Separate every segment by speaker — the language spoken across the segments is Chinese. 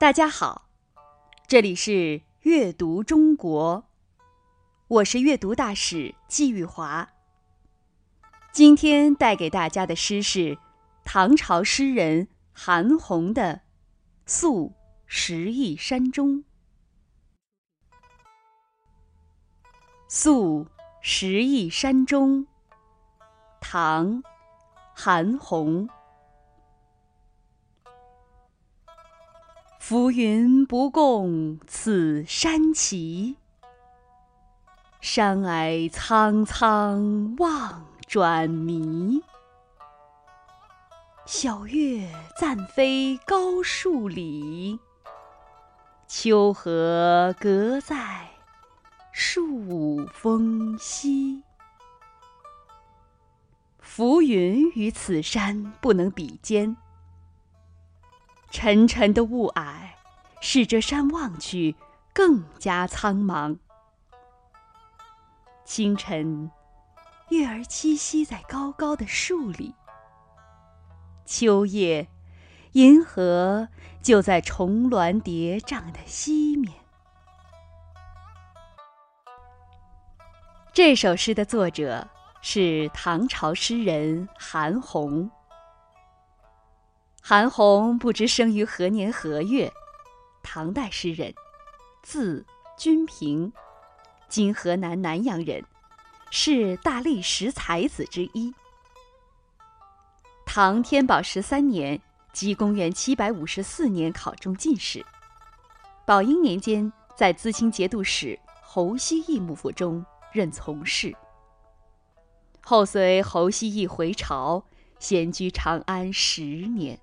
Speaker 1: 大家好，这里是阅读中国，我是阅读大使季玉华。今天带给大家的诗是唐朝诗人韩翃的《宿石邑山中》。《宿石邑山中》，唐·韩翃。浮云不共此山齐，山霭苍苍望转迷。晓月暂飞高树里，秋荷隔在树峰西。浮云与此山不能比肩。沉沉的雾霭，使这山望去更加苍茫。清晨，月儿栖息在高高的树里；秋夜，银河就在重峦叠嶂的西面。这首诗的作者是唐朝诗人韩翃。韩翃不知生于何年何月，唐代诗人，字君平，今河南南阳人，是大历十才子之一。唐天宝十三年，即公元七百五十四年，考中进士。宝应年间，在资清节度使侯希义幕府中任从事。后随侯希义回朝，闲居长安十年。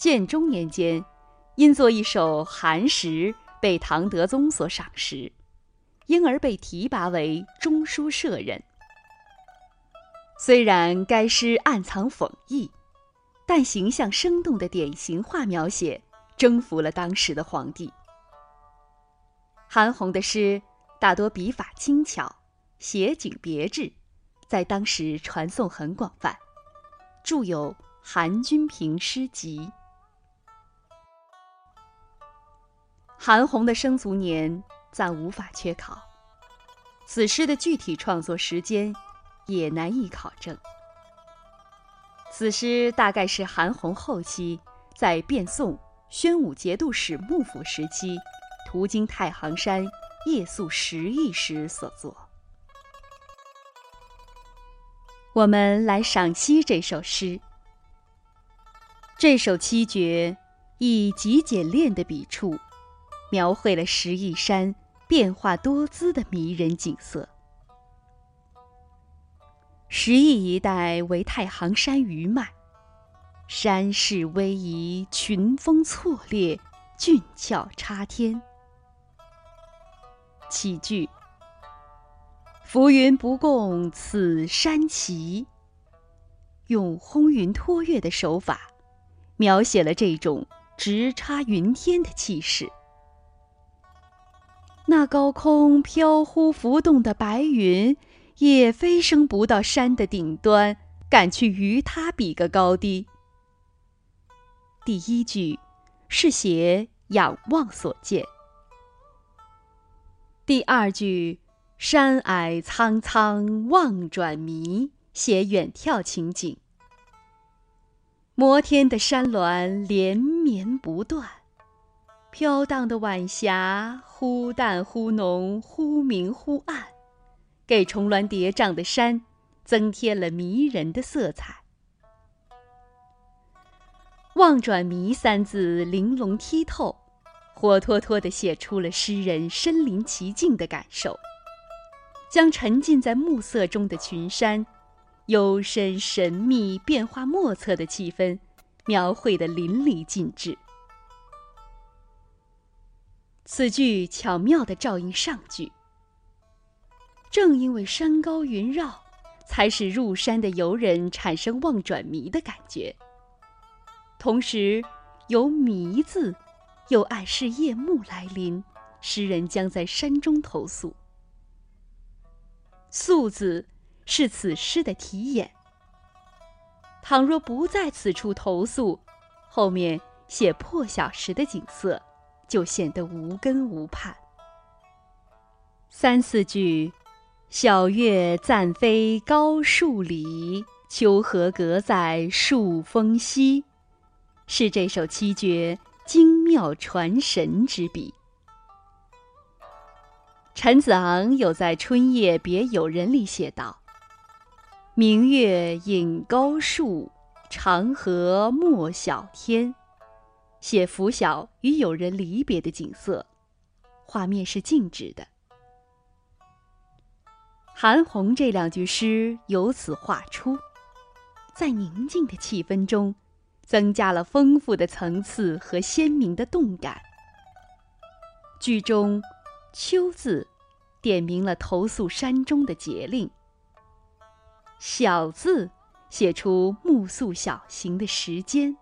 Speaker 1: 建中年间，因作一首寒食，被唐德宗所赏识，因而被提拔为中书舍人。虽然该诗暗藏讽意，但形象生动的典型化描写征服了当时的皇帝。韩翃的诗大多笔法轻巧，写景别致，在当时传颂很广泛，著有《韩君平诗集》。韩红的生卒年暂无法确考，此诗的具体创作时间也难以考证。此诗大概是韩红后期在变宋宣武节度使幕府时期，途经太行山夜宿石邑时所作。我们来赏析这首诗。这首七绝以极简练的笔触。描绘了石邑山变化多姿的迷人景色。石邑一带为太行山余脉，山势逶迤，群峰错列，峻峭插天。起句：“浮云不共此山齐”，用轰云托月的手法，描写了这种直插云天的气势。那高空飘忽浮动的白云，也飞升不到山的顶端，敢去与它比个高低。第一句是写仰望所见，第二句山霭苍苍望转迷，写远眺情景。摩天的山峦连绵不断。飘荡的晚霞忽淡忽浓，忽明忽暗，给重峦叠嶂的山增添了迷人的色彩。“望转迷”三字玲珑剔透，活脱脱地写出了诗人身临其境的感受，将沉浸在暮色中的群山、幽深神秘、变化莫测的气氛描绘得淋漓尽致。此句巧妙地照应上句。正因为山高云绕，才使入山的游人产生望转迷的感觉。同时，有“迷”字，又暗示夜幕来临，诗人将在山中投宿。“宿”字是此诗的题眼。倘若不在此处投宿，后面写破晓时的景色，就显得无根无盼。三四句“小月暂飞高树里，秋荷隔在树峰西”，是这首七绝精妙传神之笔。陈子昂有在《春夜别友人》里写道：“明月隐高树，长河没晓天。”写拂晓与友人离别的景色，画面是静止的。韩红这两句诗由此画出，在宁静的气氛中，增加了丰富的层次和鲜明的动感。剧中“秋”字，点明了投宿山中的节令；“晓”字，写出目宿小行的时间。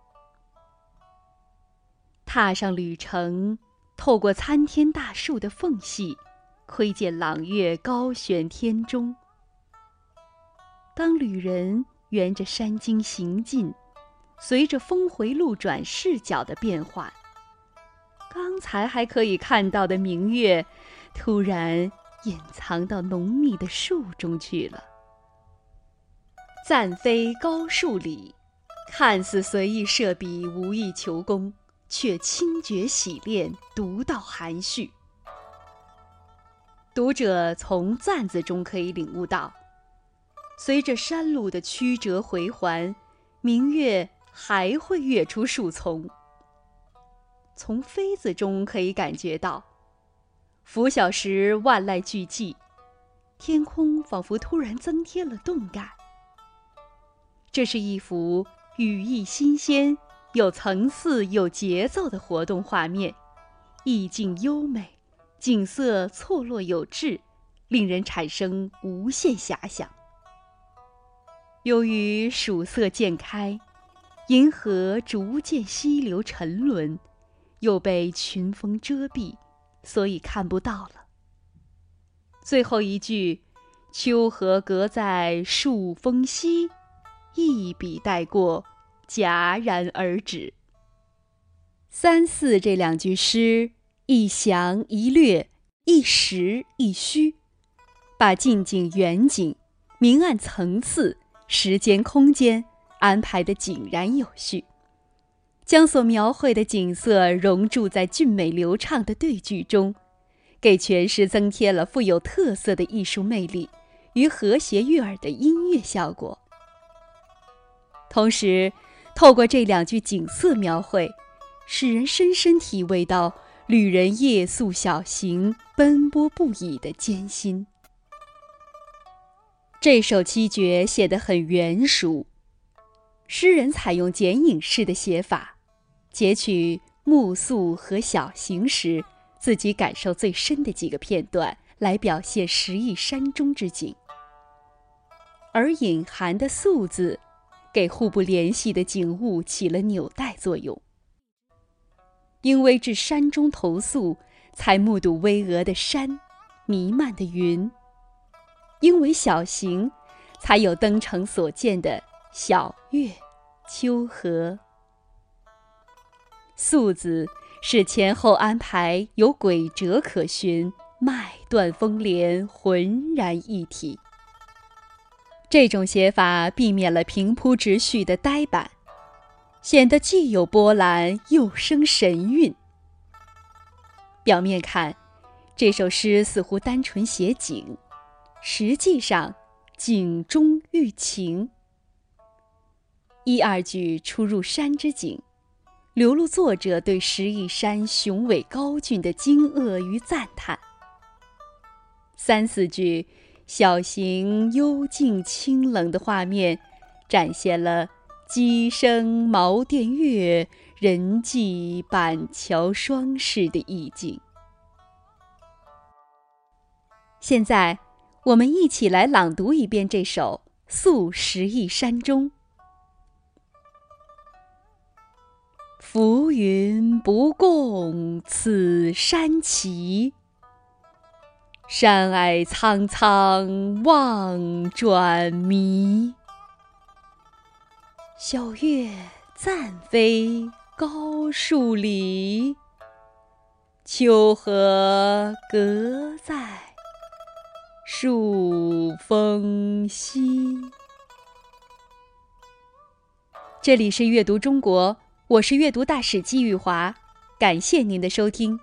Speaker 1: 踏上旅程，透过参天大树的缝隙。窥见朗月高悬天中。当旅人沿着山径行进，随着峰回路转视角的变化，刚才还可以看到的明月，突然隐藏到浓密的树中去了。暂飞高树里，看似随意设笔，无意求工，却清绝洗练，独到含蓄。读者从“赞”字中可以领悟到，随着山路的曲折回环，明月还会跃出树丛。从“飞”字中可以感觉到，拂晓时万籁俱寂，天空仿佛突然增添了动感。这是一幅语意新鲜、有层次、有节奏的活动画面，意境优美。景色错落有致，令人产生无限遐想。由于曙色渐开，银河逐渐西流沉沦，又被群峰遮蔽，所以看不到了。最后一句“秋荷隔在树峰西”，一笔带过，戛然而止。三四这两句诗。一详一略，一实一虚，把近景、远景、明暗层次、时间空间安排得井然有序，将所描绘的景色融注在俊美流畅的对句中，给全诗增添了富有特色的艺术魅力与和谐悦耳的音乐效果。同时，透过这两句景色描绘，使人深深体味到。旅人夜宿小行、奔波不已的艰辛。这首七绝写得很圆熟，诗人采用剪影式的写法，截取暮宿和小行时自己感受最深的几个片段，来表现十亿山中之景。而隐含的“宿”字，给互不联系的景物起了纽带作用。因为至山中投宿，才目睹巍峨的山，弥漫的云；因为小行，才有登城所见的小月、秋荷。宿字是前后安排有轨辙可循，脉断风连，浑然一体。这种写法避免了平铺直叙的呆板。显得既有波澜，又生神韵。表面看，这首诗似乎单纯写景，实际上景中寓情。一二句出入山之景，流露作者对石义山雄伟高峻的惊愕与赞叹。三四句小行幽静清冷的画面，展现了。鸡声茅店月，人迹板桥霜式的意境。现在，我们一起来朗读一遍这首《宿石邑山中》。浮云不共此山齐，山霭苍苍望转迷。小月暂飞高树里，秋荷隔在树风西。这里是阅读中国，我是阅读大使季玉华，感谢您的收听。